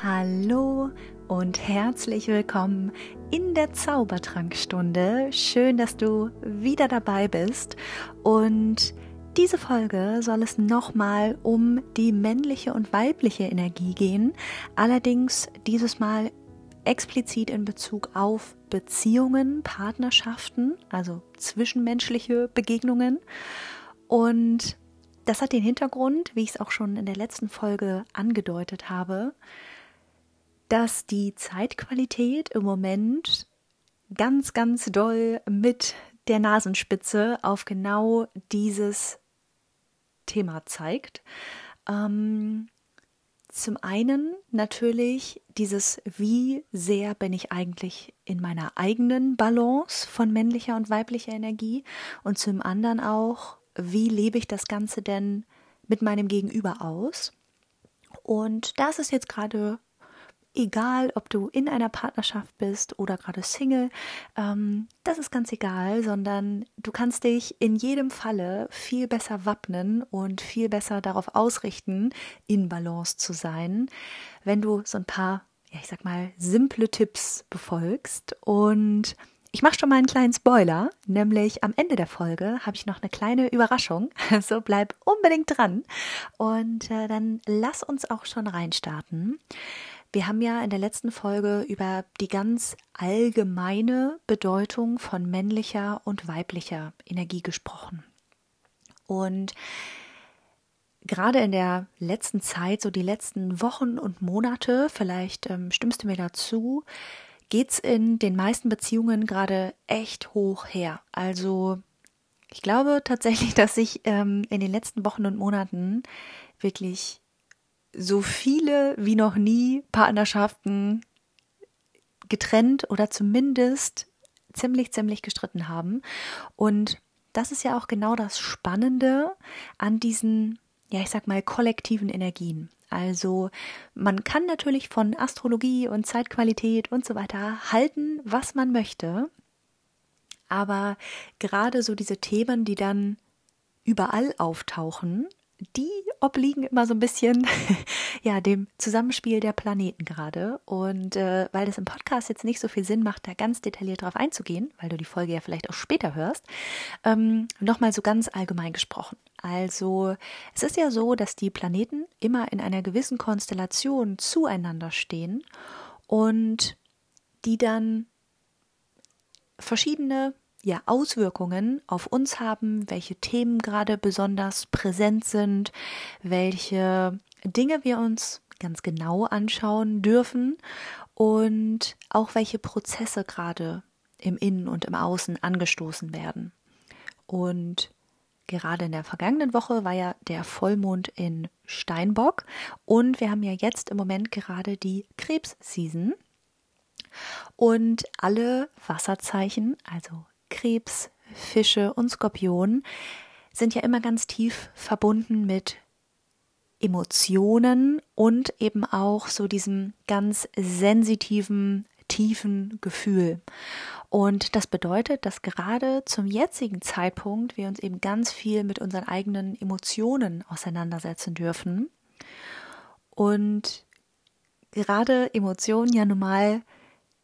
Hallo und herzlich willkommen in der Zaubertrankstunde. Schön, dass du wieder dabei bist. Und diese Folge soll es nochmal um die männliche und weibliche Energie gehen. Allerdings dieses Mal explizit in Bezug auf Beziehungen, Partnerschaften, also zwischenmenschliche Begegnungen. Und das hat den Hintergrund, wie ich es auch schon in der letzten Folge angedeutet habe, dass die Zeitqualität im Moment ganz, ganz doll mit der Nasenspitze auf genau dieses Thema zeigt. Ähm, zum einen natürlich dieses, wie sehr bin ich eigentlich in meiner eigenen Balance von männlicher und weiblicher Energie und zum anderen auch, wie lebe ich das Ganze denn mit meinem Gegenüber aus. Und da ist jetzt gerade egal, ob du in einer Partnerschaft bist oder gerade Single, ähm, das ist ganz egal, sondern du kannst dich in jedem Falle viel besser wappnen und viel besser darauf ausrichten, in Balance zu sein, wenn du so ein paar, ja, ich sag mal, simple Tipps befolgst und ich mache schon mal einen kleinen Spoiler, nämlich am Ende der Folge habe ich noch eine kleine Überraschung. So bleib unbedingt dran und äh, dann lass uns auch schon reinstarten. Wir haben ja in der letzten Folge über die ganz allgemeine Bedeutung von männlicher und weiblicher Energie gesprochen. Und gerade in der letzten Zeit, so die letzten Wochen und Monate, vielleicht ähm, stimmst du mir dazu, geht es in den meisten Beziehungen gerade echt hoch her. Also ich glaube tatsächlich, dass sich ähm, in den letzten Wochen und Monaten wirklich so viele wie noch nie Partnerschaften getrennt oder zumindest ziemlich, ziemlich gestritten haben. Und das ist ja auch genau das Spannende an diesen, ja, ich sag mal, kollektiven Energien. Also man kann natürlich von Astrologie und Zeitqualität und so weiter halten, was man möchte. Aber gerade so diese Themen, die dann überall auftauchen, die obliegen immer so ein bisschen ja dem Zusammenspiel der Planeten gerade. Und äh, weil das im Podcast jetzt nicht so viel Sinn macht, da ganz detailliert drauf einzugehen, weil du die Folge ja vielleicht auch später hörst, ähm, nochmal so ganz allgemein gesprochen. Also es ist ja so, dass die Planeten immer in einer gewissen Konstellation zueinander stehen und die dann verschiedene ja, Auswirkungen auf uns haben, welche Themen gerade besonders präsent sind, welche Dinge wir uns ganz genau anschauen dürfen und auch welche Prozesse gerade im Innen und im Außen angestoßen werden. Und gerade in der vergangenen Woche war ja der Vollmond in Steinbock und wir haben ja jetzt im Moment gerade die Krebsseason. Und alle Wasserzeichen, also Krebs, Fische und Skorpion sind ja immer ganz tief verbunden mit Emotionen und eben auch so diesem ganz sensitiven, tiefen Gefühl. Und das bedeutet, dass gerade zum jetzigen Zeitpunkt wir uns eben ganz viel mit unseren eigenen Emotionen auseinandersetzen dürfen. Und gerade Emotionen ja nun mal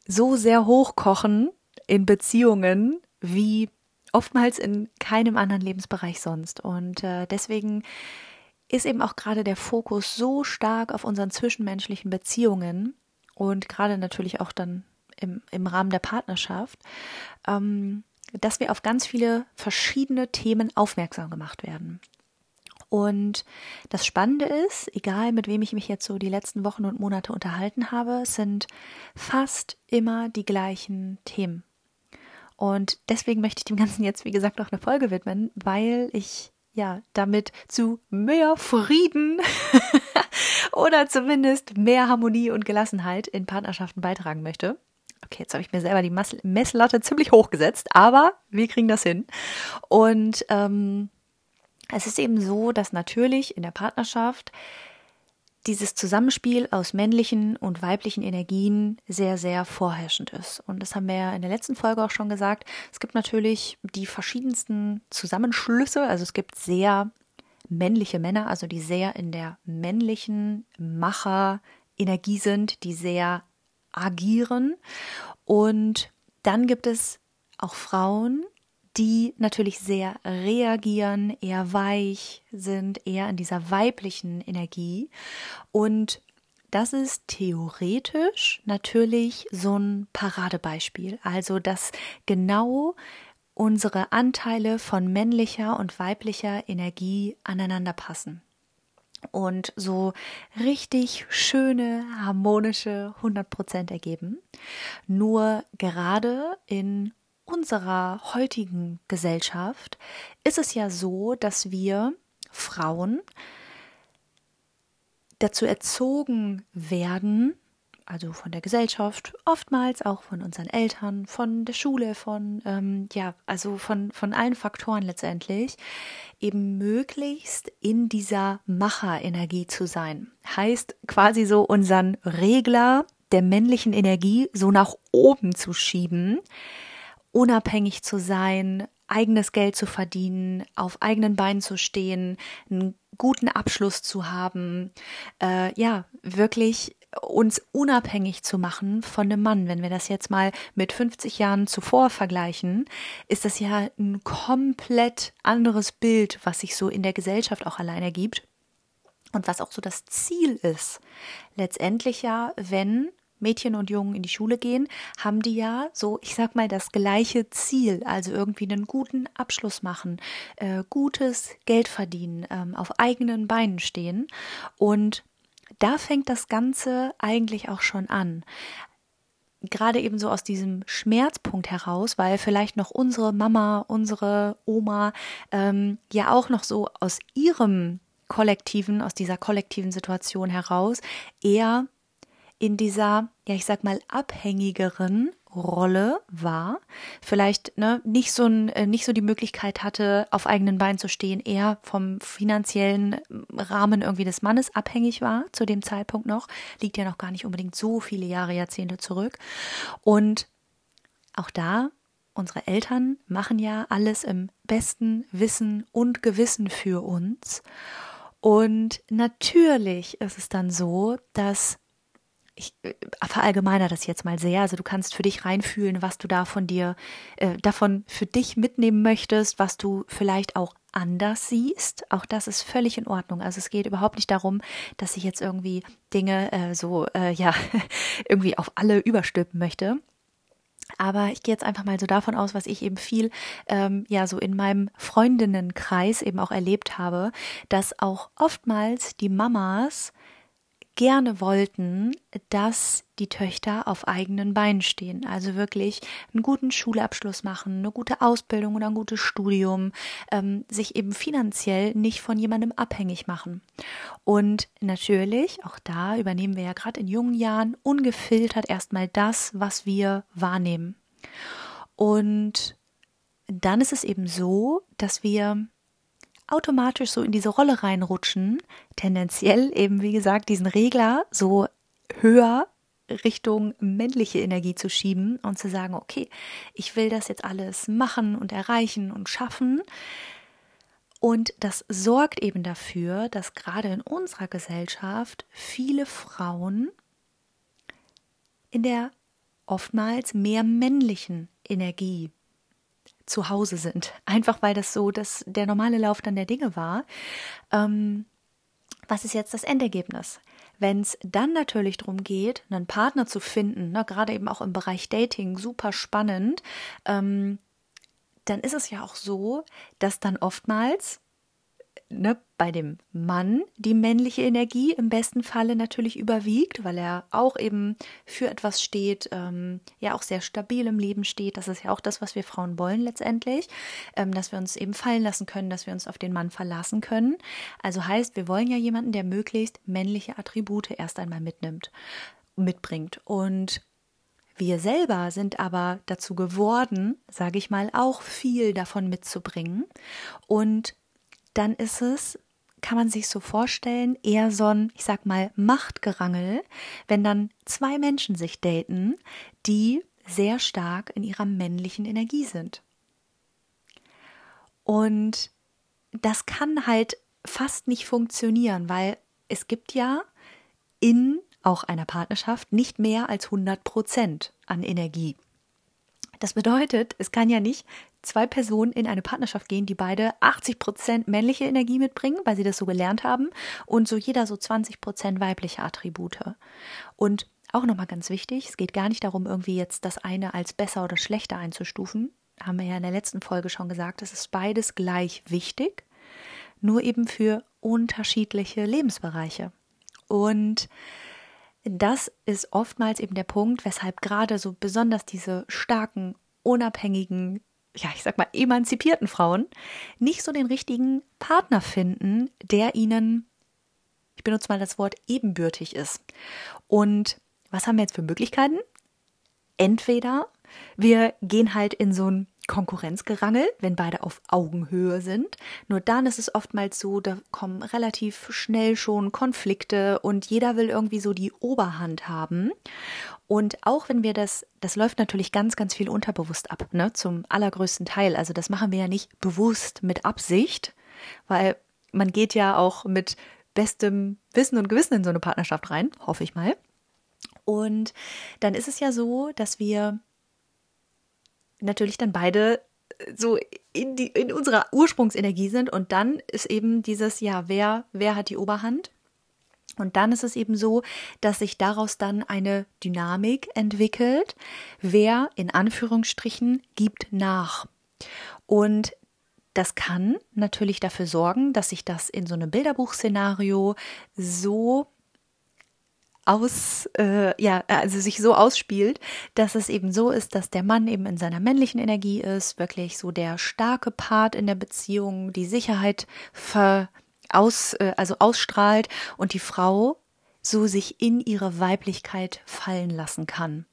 so sehr hochkochen in Beziehungen, wie oftmals in keinem anderen Lebensbereich sonst. Und äh, deswegen ist eben auch gerade der Fokus so stark auf unseren zwischenmenschlichen Beziehungen und gerade natürlich auch dann im, im Rahmen der Partnerschaft, ähm, dass wir auf ganz viele verschiedene Themen aufmerksam gemacht werden. Und das Spannende ist, egal mit wem ich mich jetzt so die letzten Wochen und Monate unterhalten habe, sind fast immer die gleichen Themen. Und deswegen möchte ich dem Ganzen jetzt, wie gesagt, auch eine Folge widmen, weil ich ja damit zu mehr Frieden oder zumindest mehr Harmonie und Gelassenheit in Partnerschaften beitragen möchte. Okay, jetzt habe ich mir selber die Messlatte ziemlich hochgesetzt, aber wir kriegen das hin. Und ähm, es ist eben so, dass natürlich in der Partnerschaft dieses Zusammenspiel aus männlichen und weiblichen Energien sehr, sehr vorherrschend ist. Und das haben wir ja in der letzten Folge auch schon gesagt. Es gibt natürlich die verschiedensten Zusammenschlüsse. Also es gibt sehr männliche Männer, also die sehr in der männlichen Macher Energie sind, die sehr agieren. Und dann gibt es auch Frauen, die natürlich sehr reagieren, eher weich sind, eher in dieser weiblichen Energie. Und das ist theoretisch natürlich so ein Paradebeispiel. Also, dass genau unsere Anteile von männlicher und weiblicher Energie aneinander passen und so richtig schöne, harmonische 100% ergeben. Nur gerade in unserer heutigen Gesellschaft ist es ja so, dass wir Frauen dazu erzogen werden, also von der Gesellschaft, oftmals auch von unseren Eltern, von der Schule, von, ähm, ja, also von, von allen Faktoren letztendlich, eben möglichst in dieser Macherenergie zu sein. Heißt quasi so unseren Regler der männlichen Energie so nach oben zu schieben, unabhängig zu sein, eigenes Geld zu verdienen, auf eigenen Beinen zu stehen, einen guten Abschluss zu haben, äh, ja, wirklich uns unabhängig zu machen von einem Mann. Wenn wir das jetzt mal mit 50 Jahren zuvor vergleichen, ist das ja ein komplett anderes Bild, was sich so in der Gesellschaft auch allein ergibt. Und was auch so das Ziel ist. Letztendlich ja, wenn Mädchen und Jungen in die Schule gehen, haben die ja so, ich sag mal, das gleiche Ziel, also irgendwie einen guten Abschluss machen, äh, gutes Geld verdienen, ähm, auf eigenen Beinen stehen. Und da fängt das Ganze eigentlich auch schon an. Gerade eben so aus diesem Schmerzpunkt heraus, weil vielleicht noch unsere Mama, unsere Oma ähm, ja auch noch so aus ihrem kollektiven, aus dieser kollektiven Situation heraus eher in dieser, ja, ich sag mal, abhängigeren Rolle war, vielleicht ne, nicht so ein, äh, nicht so die Möglichkeit hatte, auf eigenen Beinen zu stehen, eher vom finanziellen Rahmen irgendwie des Mannes abhängig war zu dem Zeitpunkt noch, liegt ja noch gar nicht unbedingt so viele Jahre, Jahrzehnte zurück. Und auch da, unsere Eltern machen ja alles im besten Wissen und Gewissen für uns. Und natürlich ist es dann so, dass ich äh, verallgemeiner das jetzt mal sehr. Also du kannst für dich reinfühlen, was du da von dir, äh, davon für dich mitnehmen möchtest, was du vielleicht auch anders siehst. Auch das ist völlig in Ordnung. Also es geht überhaupt nicht darum, dass ich jetzt irgendwie Dinge äh, so, äh, ja, irgendwie auf alle überstülpen möchte. Aber ich gehe jetzt einfach mal so davon aus, was ich eben viel, ähm, ja, so in meinem Freundinnenkreis eben auch erlebt habe, dass auch oftmals die Mamas gerne wollten, dass die Töchter auf eigenen Beinen stehen. Also wirklich einen guten Schulabschluss machen, eine gute Ausbildung oder ein gutes Studium, ähm, sich eben finanziell nicht von jemandem abhängig machen. Und natürlich, auch da übernehmen wir ja gerade in jungen Jahren ungefiltert erstmal das, was wir wahrnehmen. Und dann ist es eben so, dass wir automatisch so in diese Rolle reinrutschen, tendenziell eben, wie gesagt, diesen Regler so höher Richtung männliche Energie zu schieben und zu sagen, okay, ich will das jetzt alles machen und erreichen und schaffen. Und das sorgt eben dafür, dass gerade in unserer Gesellschaft viele Frauen in der oftmals mehr männlichen Energie zu Hause sind. Einfach weil das so das, der normale Lauf dann der Dinge war. Ähm, was ist jetzt das Endergebnis? Wenn es dann natürlich darum geht, einen Partner zu finden, ne, gerade eben auch im Bereich Dating, super spannend, ähm, dann ist es ja auch so, dass dann oftmals ne, bei dem Mann die männliche Energie im besten Falle natürlich überwiegt, weil er auch eben für etwas steht, ähm, ja auch sehr stabil im Leben steht. Das ist ja auch das, was wir Frauen wollen letztendlich, ähm, dass wir uns eben fallen lassen können, dass wir uns auf den Mann verlassen können. Also heißt, wir wollen ja jemanden, der möglichst männliche Attribute erst einmal mitnimmt, mitbringt. Und wir selber sind aber dazu geworden, sage ich mal, auch viel davon mitzubringen. Und dann ist es, kann man sich so vorstellen, eher so ein, ich sag mal, Machtgerangel, wenn dann zwei Menschen sich daten, die sehr stark in ihrer männlichen Energie sind. Und das kann halt fast nicht funktionieren, weil es gibt ja in auch einer Partnerschaft nicht mehr als 100 Prozent an Energie. Das bedeutet, es kann ja nicht zwei Personen in eine Partnerschaft gehen, die beide 80 Prozent männliche Energie mitbringen, weil sie das so gelernt haben, und so jeder so 20 Prozent weibliche Attribute. Und auch nochmal ganz wichtig, es geht gar nicht darum, irgendwie jetzt das eine als besser oder schlechter einzustufen. Haben wir ja in der letzten Folge schon gesagt, es ist beides gleich wichtig, nur eben für unterschiedliche Lebensbereiche. Und das ist oftmals eben der Punkt, weshalb gerade so besonders diese starken, unabhängigen, ja, ich sag mal, emanzipierten Frauen nicht so den richtigen Partner finden, der ihnen, ich benutze mal das Wort, ebenbürtig ist. Und was haben wir jetzt für Möglichkeiten? Entweder wir gehen halt in so ein Konkurrenzgerangel, wenn beide auf Augenhöhe sind. Nur dann ist es oftmals so, da kommen relativ schnell schon Konflikte und jeder will irgendwie so die Oberhand haben. Und auch wenn wir das, das läuft natürlich ganz, ganz viel unterbewusst ab, ne, zum allergrößten Teil. Also das machen wir ja nicht bewusst mit Absicht, weil man geht ja auch mit bestem Wissen und Gewissen in so eine Partnerschaft rein, hoffe ich mal. Und dann ist es ja so, dass wir natürlich dann beide äh, so in, die, in unserer Ursprungsenergie sind und dann ist eben dieses, ja, wer, wer hat die Oberhand? Und dann ist es eben so, dass sich daraus dann eine Dynamik entwickelt. Wer in Anführungsstrichen gibt nach. Und das kann natürlich dafür sorgen, dass sich das in so einem Bilderbuchszenario so aus, äh, ja, also sich so ausspielt, dass es eben so ist, dass der Mann eben in seiner männlichen Energie ist, wirklich so der starke Part in der Beziehung, die Sicherheit ver, aus, äh, also ausstrahlt und die Frau so sich in ihre Weiblichkeit fallen lassen kann.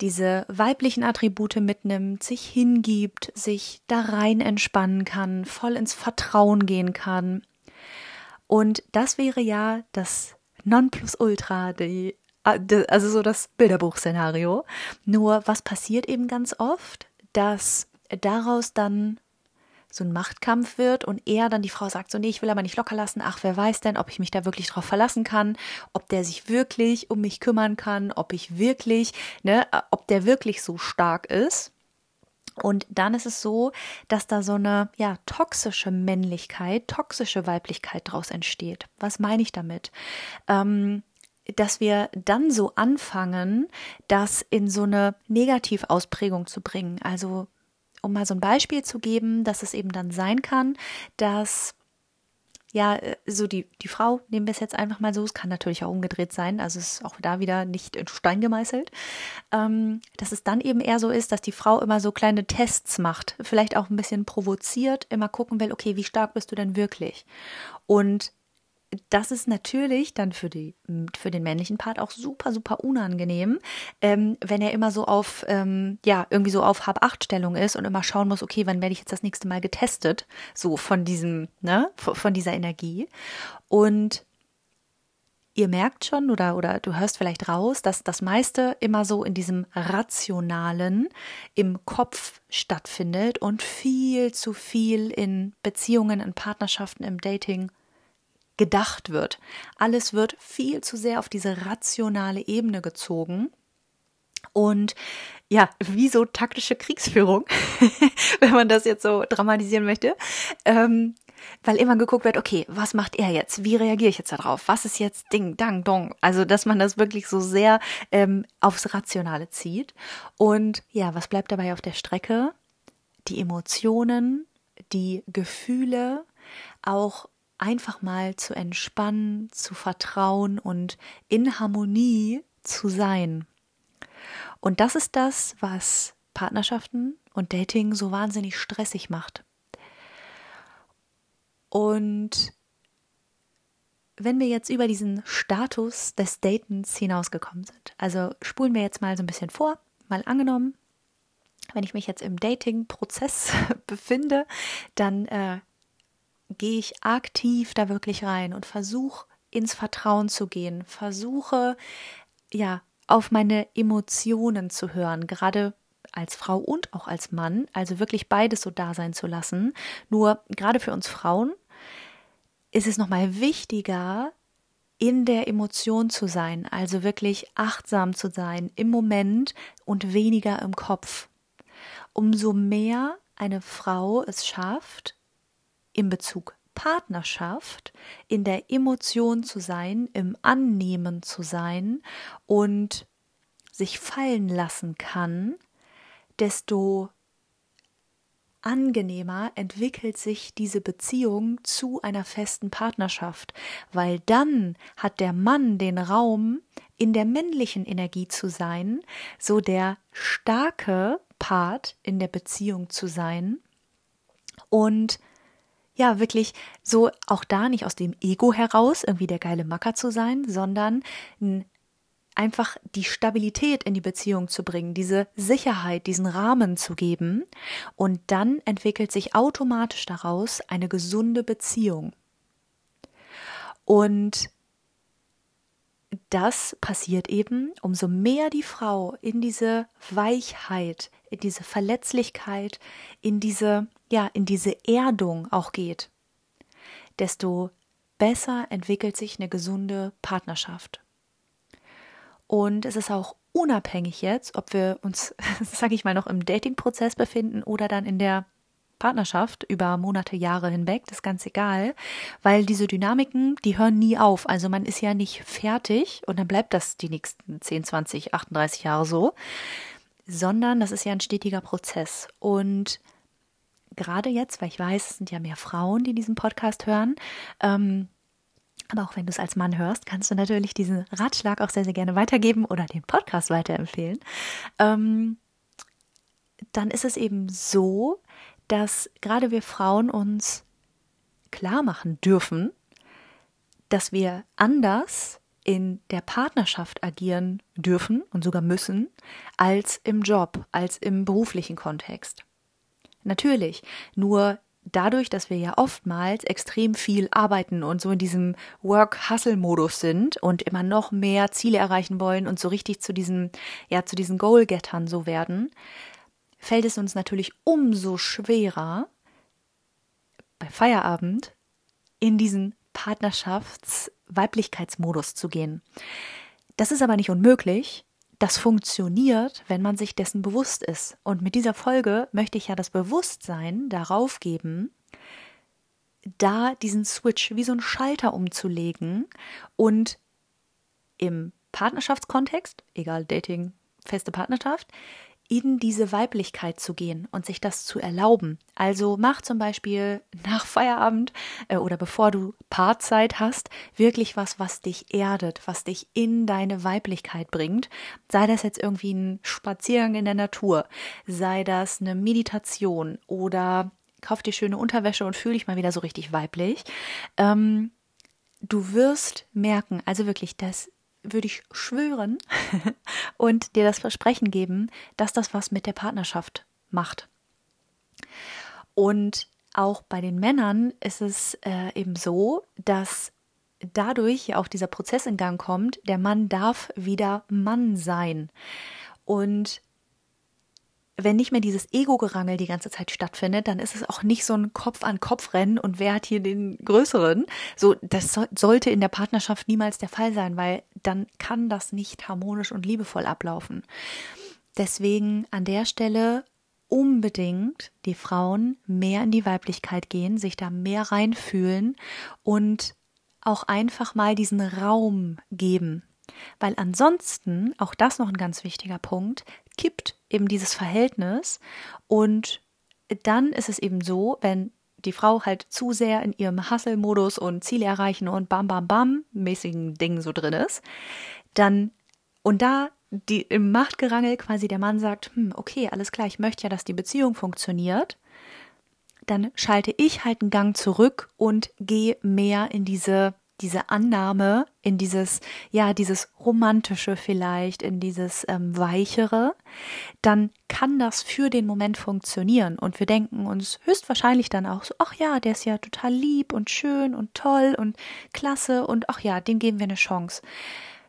Diese weiblichen Attribute mitnimmt, sich hingibt, sich da rein entspannen kann, voll ins Vertrauen gehen kann. Und das wäre ja das Nonplusultra, die, also so das Bilderbuchszenario. Nur was passiert eben ganz oft, dass daraus dann so ein Machtkampf wird und er dann die Frau sagt so, nee, ich will aber nicht locker lassen. Ach, wer weiß denn, ob ich mich da wirklich drauf verlassen kann, ob der sich wirklich um mich kümmern kann, ob ich wirklich, ne, ob der wirklich so stark ist. Und dann ist es so, dass da so eine ja toxische Männlichkeit, toxische Weiblichkeit draus entsteht. Was meine ich damit? Ähm, dass wir dann so anfangen, das in so eine Negativausprägung zu bringen. Also um mal so ein Beispiel zu geben, dass es eben dann sein kann, dass ja, äh, so die, die Frau, nehmen wir es jetzt einfach mal so, es kann natürlich auch umgedreht sein, also es ist auch da wieder nicht in Stein gemeißelt, ähm, dass es dann eben eher so ist, dass die Frau immer so kleine Tests macht, vielleicht auch ein bisschen provoziert, immer gucken will, okay, wie stark bist du denn wirklich? Und das ist natürlich dann für, die, für den männlichen Part auch super, super unangenehm, ähm, wenn er immer so auf, ähm, ja, irgendwie so auf Hab-Acht-Stellung ist und immer schauen muss, okay, wann werde ich jetzt das nächste Mal getestet, so von diesem, ne, von dieser Energie. Und ihr merkt schon oder, oder du hörst vielleicht raus, dass das meiste immer so in diesem Rationalen im Kopf stattfindet und viel zu viel in Beziehungen, in Partnerschaften, im Dating gedacht wird. Alles wird viel zu sehr auf diese rationale Ebene gezogen. Und ja, wie so taktische Kriegsführung, wenn man das jetzt so dramatisieren möchte. Ähm, weil immer geguckt wird, okay, was macht er jetzt? Wie reagiere ich jetzt darauf? Was ist jetzt Ding, Dang, Dong? Also, dass man das wirklich so sehr ähm, aufs Rationale zieht. Und ja, was bleibt dabei auf der Strecke? Die Emotionen, die Gefühle, auch einfach mal zu entspannen, zu vertrauen und in Harmonie zu sein. Und das ist das, was Partnerschaften und Dating so wahnsinnig stressig macht. Und wenn wir jetzt über diesen Status des Datens hinausgekommen sind, also spulen wir jetzt mal so ein bisschen vor, mal angenommen, wenn ich mich jetzt im Dating-Prozess befinde, dann äh, gehe ich aktiv da wirklich rein und versuche ins Vertrauen zu gehen, versuche ja auf meine Emotionen zu hören, gerade als Frau und auch als Mann, also wirklich beides so da sein zu lassen. Nur gerade für uns Frauen ist es nochmal wichtiger, in der Emotion zu sein, also wirklich achtsam zu sein im Moment und weniger im Kopf. Umso mehr eine Frau es schafft, in Bezug Partnerschaft in der Emotion zu sein, im Annehmen zu sein und sich fallen lassen kann, desto angenehmer entwickelt sich diese Beziehung zu einer festen Partnerschaft, weil dann hat der Mann den Raum, in der männlichen Energie zu sein, so der starke Part in der Beziehung zu sein und ja, wirklich so auch da nicht aus dem Ego heraus irgendwie der geile Macker zu sein, sondern ein einfach die Stabilität in die Beziehung zu bringen, diese Sicherheit, diesen Rahmen zu geben. Und dann entwickelt sich automatisch daraus eine gesunde Beziehung. Und das passiert eben, umso mehr die Frau in diese Weichheit, in diese Verletzlichkeit, in diese, ja, in diese Erdung auch geht, desto besser entwickelt sich eine gesunde Partnerschaft. Und es ist auch unabhängig jetzt, ob wir uns, sage ich mal, noch im Dating-Prozess befinden oder dann in der Partnerschaft über Monate, Jahre hinweg, das ist ganz egal, weil diese Dynamiken, die hören nie auf. Also man ist ja nicht fertig und dann bleibt das die nächsten 10, 20, 38 Jahre so, sondern das ist ja ein stetiger Prozess. Und gerade jetzt, weil ich weiß, es sind ja mehr Frauen, die diesen Podcast hören, ähm, aber auch wenn du es als Mann hörst, kannst du natürlich diesen Ratschlag auch sehr, sehr gerne weitergeben oder den Podcast weiterempfehlen. Ähm, dann ist es eben so, dass gerade wir Frauen uns klar machen dürfen, dass wir anders in der Partnerschaft agieren dürfen und sogar müssen, als im Job, als im beruflichen Kontext. Natürlich, nur dadurch, dass wir ja oftmals extrem viel arbeiten und so in diesem Work-Hustle-Modus sind und immer noch mehr Ziele erreichen wollen und so richtig zu diesen, ja, zu diesen Goal-Gettern so werden, fällt es uns natürlich umso schwerer, bei Feierabend in diesen Partnerschafts-Weiblichkeitsmodus zu gehen. Das ist aber nicht unmöglich, das funktioniert, wenn man sich dessen bewusst ist. Und mit dieser Folge möchte ich ja das Bewusstsein darauf geben, da diesen Switch wie so ein Schalter umzulegen und im Partnerschaftskontext, egal Dating, feste Partnerschaft, in diese Weiblichkeit zu gehen und sich das zu erlauben. Also mach zum Beispiel nach Feierabend äh, oder bevor du Paarzeit hast, wirklich was, was dich erdet, was dich in deine Weiblichkeit bringt. Sei das jetzt irgendwie ein Spaziergang in der Natur, sei das eine Meditation oder kauf dir schöne Unterwäsche und fühl dich mal wieder so richtig weiblich. Ähm, du wirst merken, also wirklich, das würde ich schwören und dir das Versprechen geben, dass das was mit der Partnerschaft macht. Und auch bei den Männern ist es äh, eben so, dass dadurch ja auch dieser Prozess in Gang kommt, der Mann darf wieder Mann sein. Und wenn nicht mehr dieses Ego-Gerangel die ganze Zeit stattfindet, dann ist es auch nicht so ein Kopf-an-Kopf-Rennen und wer hat hier den größeren. So, das so, sollte in der Partnerschaft niemals der Fall sein, weil dann kann das nicht harmonisch und liebevoll ablaufen. Deswegen an der Stelle unbedingt die Frauen mehr in die Weiblichkeit gehen, sich da mehr reinfühlen und auch einfach mal diesen Raum geben. Weil ansonsten, auch das noch ein ganz wichtiger Punkt, kippt eben dieses Verhältnis und dann ist es eben so, wenn die Frau halt zu sehr in ihrem Hustle-Modus und Ziele erreichen und bam, bam, bam mäßigen Dingen so drin ist, dann und da die im Machtgerangel quasi der Mann sagt, hm, okay, alles klar, ich möchte ja, dass die Beziehung funktioniert, dann schalte ich halt einen Gang zurück und gehe mehr in diese diese Annahme in dieses, ja, dieses romantische vielleicht, in dieses ähm, weichere, dann kann das für den Moment funktionieren und wir denken uns höchstwahrscheinlich dann auch so, ach ja, der ist ja total lieb und schön und toll und klasse und ach ja, dem geben wir eine Chance.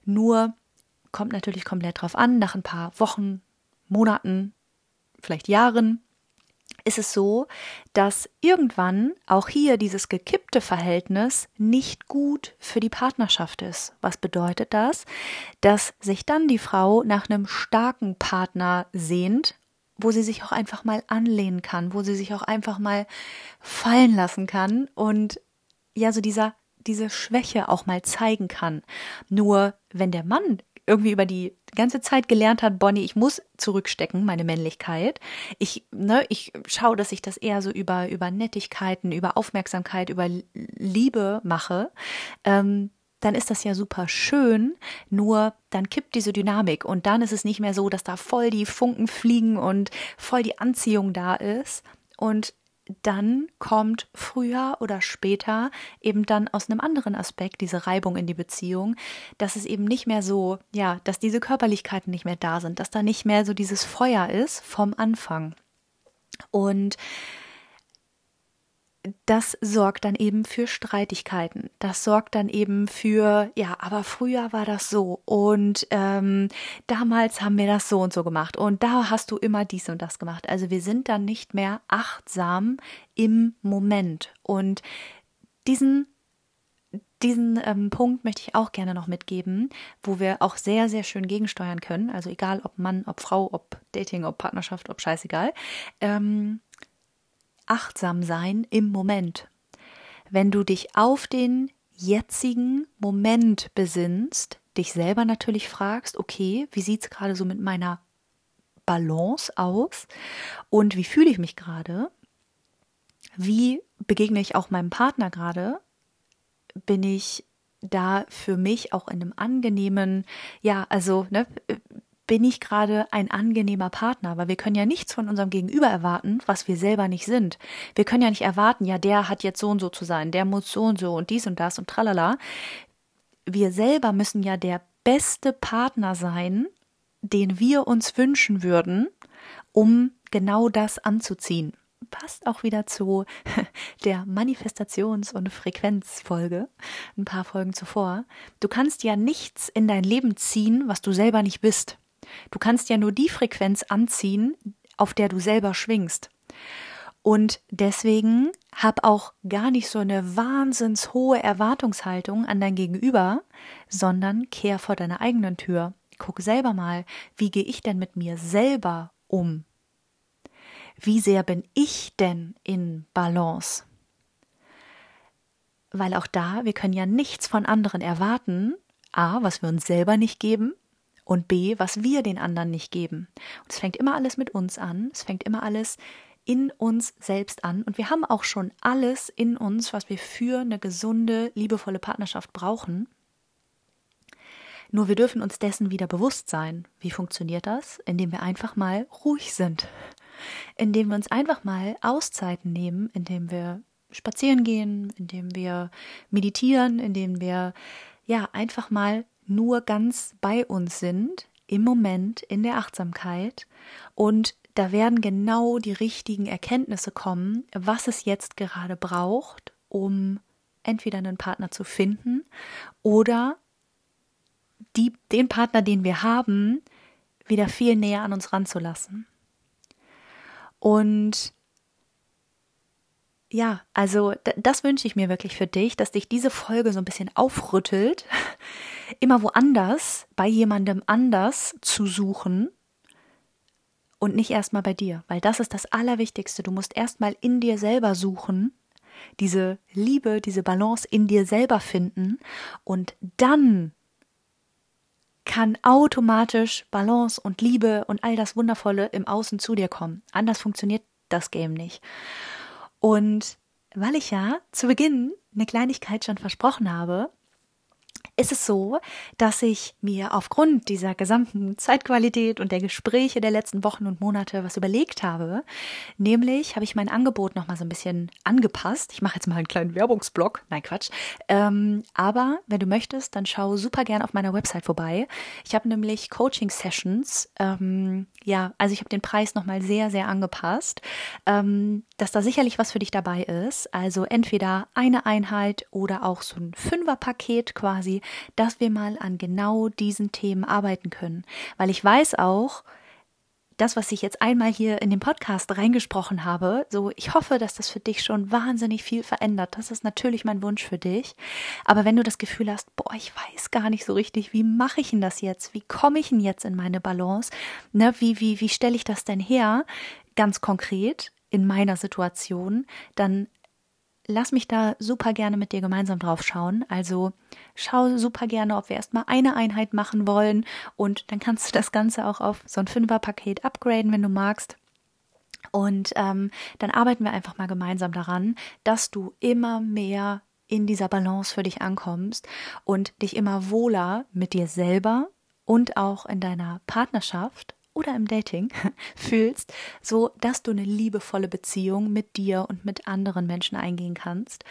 Nur kommt natürlich komplett drauf an, nach ein paar Wochen, Monaten, vielleicht Jahren ist es so, dass irgendwann auch hier dieses gekippte Verhältnis nicht gut für die Partnerschaft ist. Was bedeutet das? Dass sich dann die Frau nach einem starken Partner sehnt, wo sie sich auch einfach mal anlehnen kann, wo sie sich auch einfach mal fallen lassen kann und ja, so dieser diese Schwäche auch mal zeigen kann. Nur wenn der Mann irgendwie über die ganze Zeit gelernt hat, Bonnie, ich muss zurückstecken, meine Männlichkeit. Ich, ne, ich schaue, dass ich das eher so über, über Nettigkeiten, über Aufmerksamkeit, über Liebe mache. Ähm, dann ist das ja super schön, nur dann kippt diese Dynamik und dann ist es nicht mehr so, dass da voll die Funken fliegen und voll die Anziehung da ist. Und dann kommt früher oder später eben dann aus einem anderen Aspekt diese Reibung in die Beziehung, dass es eben nicht mehr so, ja, dass diese Körperlichkeiten nicht mehr da sind, dass da nicht mehr so dieses Feuer ist vom Anfang. Und das sorgt dann eben für Streitigkeiten. Das sorgt dann eben für, ja, aber früher war das so und ähm, damals haben wir das so und so gemacht und da hast du immer dies und das gemacht. Also wir sind dann nicht mehr achtsam im Moment und diesen diesen ähm, Punkt möchte ich auch gerne noch mitgeben, wo wir auch sehr, sehr schön gegensteuern können. Also egal ob Mann, ob Frau, ob Dating, ob Partnerschaft, ob scheißegal. Ähm, achtsam sein im Moment. Wenn du dich auf den jetzigen Moment besinnst, dich selber natürlich fragst, okay, wie sieht es gerade so mit meiner Balance aus und wie fühle ich mich gerade? Wie begegne ich auch meinem Partner gerade? Bin ich da für mich auch in einem angenehmen, ja, also ne, bin ich gerade ein angenehmer Partner? Weil wir können ja nichts von unserem Gegenüber erwarten, was wir selber nicht sind. Wir können ja nicht erwarten, ja, der hat jetzt so und so zu sein, der muss so und so und dies und das und tralala. Wir selber müssen ja der beste Partner sein, den wir uns wünschen würden, um genau das anzuziehen. Passt auch wieder zu der Manifestations- und Frequenzfolge, ein paar Folgen zuvor. Du kannst ja nichts in dein Leben ziehen, was du selber nicht bist. Du kannst ja nur die Frequenz anziehen, auf der du selber schwingst. Und deswegen hab auch gar nicht so eine wahnsinns hohe Erwartungshaltung an dein Gegenüber, sondern kehr vor deiner eigenen Tür. Guck selber mal, wie gehe ich denn mit mir selber um? Wie sehr bin ich denn in Balance? Weil auch da, wir können ja nichts von anderen erwarten, a, was wir uns selber nicht geben, und B, was wir den anderen nicht geben. Und es fängt immer alles mit uns an, es fängt immer alles in uns selbst an und wir haben auch schon alles in uns, was wir für eine gesunde, liebevolle Partnerschaft brauchen. Nur wir dürfen uns dessen wieder bewusst sein. Wie funktioniert das? Indem wir einfach mal ruhig sind. Indem wir uns einfach mal Auszeiten nehmen, indem wir spazieren gehen, indem wir meditieren, indem wir ja einfach mal nur ganz bei uns sind, im Moment, in der Achtsamkeit und da werden genau die richtigen Erkenntnisse kommen, was es jetzt gerade braucht, um entweder einen Partner zu finden oder die, den Partner, den wir haben, wieder viel näher an uns ranzulassen. Und ja, also das wünsche ich mir wirklich für dich, dass dich diese Folge so ein bisschen aufrüttelt, immer woanders, bei jemandem anders zu suchen und nicht erstmal bei dir, weil das ist das Allerwichtigste. Du musst erstmal in dir selber suchen, diese Liebe, diese Balance in dir selber finden und dann kann automatisch Balance und Liebe und all das Wundervolle im Außen zu dir kommen. Anders funktioniert das Game nicht. Und weil ich ja zu Beginn eine Kleinigkeit schon versprochen habe, ist es so, dass ich mir aufgrund dieser gesamten Zeitqualität und der Gespräche der letzten Wochen und Monate was überlegt habe. Nämlich habe ich mein Angebot noch mal so ein bisschen angepasst. Ich mache jetzt mal einen kleinen Werbungsblock. Nein, Quatsch. Ähm, aber wenn du möchtest, dann schau super gern auf meiner Website vorbei. Ich habe nämlich Coaching-Sessions. Ähm, ja, also ich habe den Preis noch mal sehr, sehr angepasst, ähm, dass da sicherlich was für dich dabei ist. Also entweder eine Einheit oder auch so ein Fünferpaket quasi dass wir mal an genau diesen Themen arbeiten können. Weil ich weiß auch, das, was ich jetzt einmal hier in den Podcast reingesprochen habe, so ich hoffe, dass das für dich schon wahnsinnig viel verändert. Das ist natürlich mein Wunsch für dich. Aber wenn du das Gefühl hast, boah, ich weiß gar nicht so richtig, wie mache ich denn das jetzt? Wie komme ich denn jetzt in meine Balance? Ne, wie, wie, wie stelle ich das denn her? Ganz konkret in meiner Situation, dann lass mich da super gerne mit dir gemeinsam drauf schauen. Also schau super gerne, ob wir erstmal eine Einheit machen wollen und dann kannst du das Ganze auch auf so ein Fünfer-Paket upgraden, wenn du magst. Und ähm, dann arbeiten wir einfach mal gemeinsam daran, dass du immer mehr in dieser Balance für dich ankommst und dich immer wohler mit dir selber und auch in deiner Partnerschaft oder im Dating fühlst, so dass du eine liebevolle Beziehung mit dir und mit anderen Menschen eingehen kannst.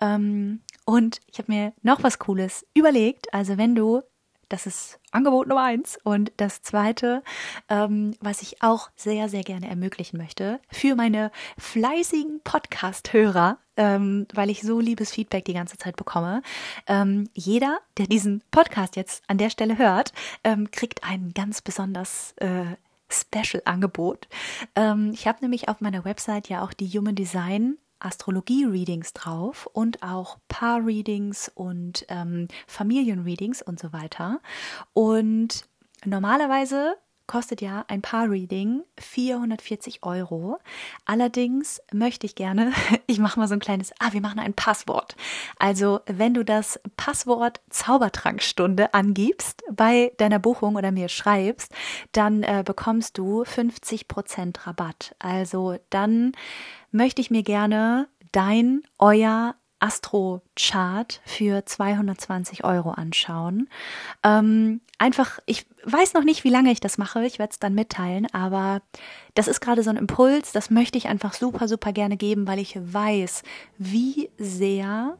Ähm, und ich habe mir noch was Cooles überlegt. Also wenn du das ist Angebot Nummer eins. Und das zweite, ähm, was ich auch sehr, sehr gerne ermöglichen möchte, für meine fleißigen Podcast-Hörer, ähm, weil ich so liebes Feedback die ganze Zeit bekomme. Ähm, jeder, der diesen Podcast jetzt an der Stelle hört, ähm, kriegt ein ganz besonders äh, Special-Angebot. Ähm, ich habe nämlich auf meiner Website ja auch die Human Design Astrologie-Readings drauf und auch Paar-Readings und ähm, Familien-Readings und so weiter. Und normalerweise kostet ja ein Paar-Reading 440 Euro. Allerdings möchte ich gerne, ich mache mal so ein kleines, ah, wir machen ein Passwort. Also wenn du das Passwort Zaubertrankstunde angibst bei deiner Buchung oder mir schreibst, dann äh, bekommst du 50% Rabatt. Also dann möchte ich mir gerne dein, euer Astro-Chart für 220 Euro anschauen. Ähm, einfach, ich weiß noch nicht, wie lange ich das mache, ich werde es dann mitteilen, aber das ist gerade so ein Impuls, das möchte ich einfach super, super gerne geben, weil ich weiß, wie sehr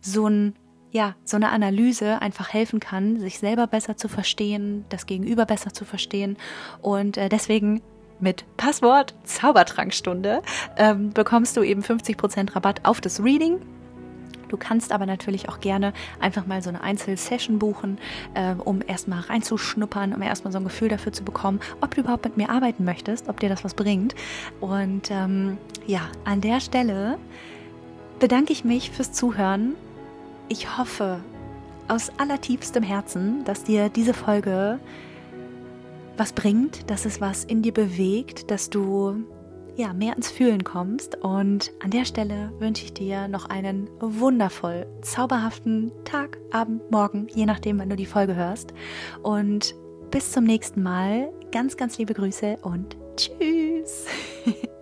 so ein ja, so eine Analyse einfach helfen kann, sich selber besser zu verstehen, das Gegenüber besser zu verstehen. Und äh, deswegen mit Passwort Zaubertrankstunde ähm, bekommst du eben 50% Rabatt auf das Reading. Du kannst aber natürlich auch gerne einfach mal so eine Einzelsession buchen, äh, um erstmal reinzuschnuppern, um erstmal so ein Gefühl dafür zu bekommen, ob du überhaupt mit mir arbeiten möchtest, ob dir das was bringt. Und ähm, ja, an der Stelle bedanke ich mich fürs Zuhören. Ich hoffe aus allertiefstem Herzen, dass dir diese Folge was bringt, dass es was in dir bewegt, dass du ja mehr ins Fühlen kommst. Und an der Stelle wünsche ich dir noch einen wundervoll zauberhaften Tag, Abend, Morgen, je nachdem, wann du die Folge hörst. Und bis zum nächsten Mal. Ganz, ganz liebe Grüße und tschüss.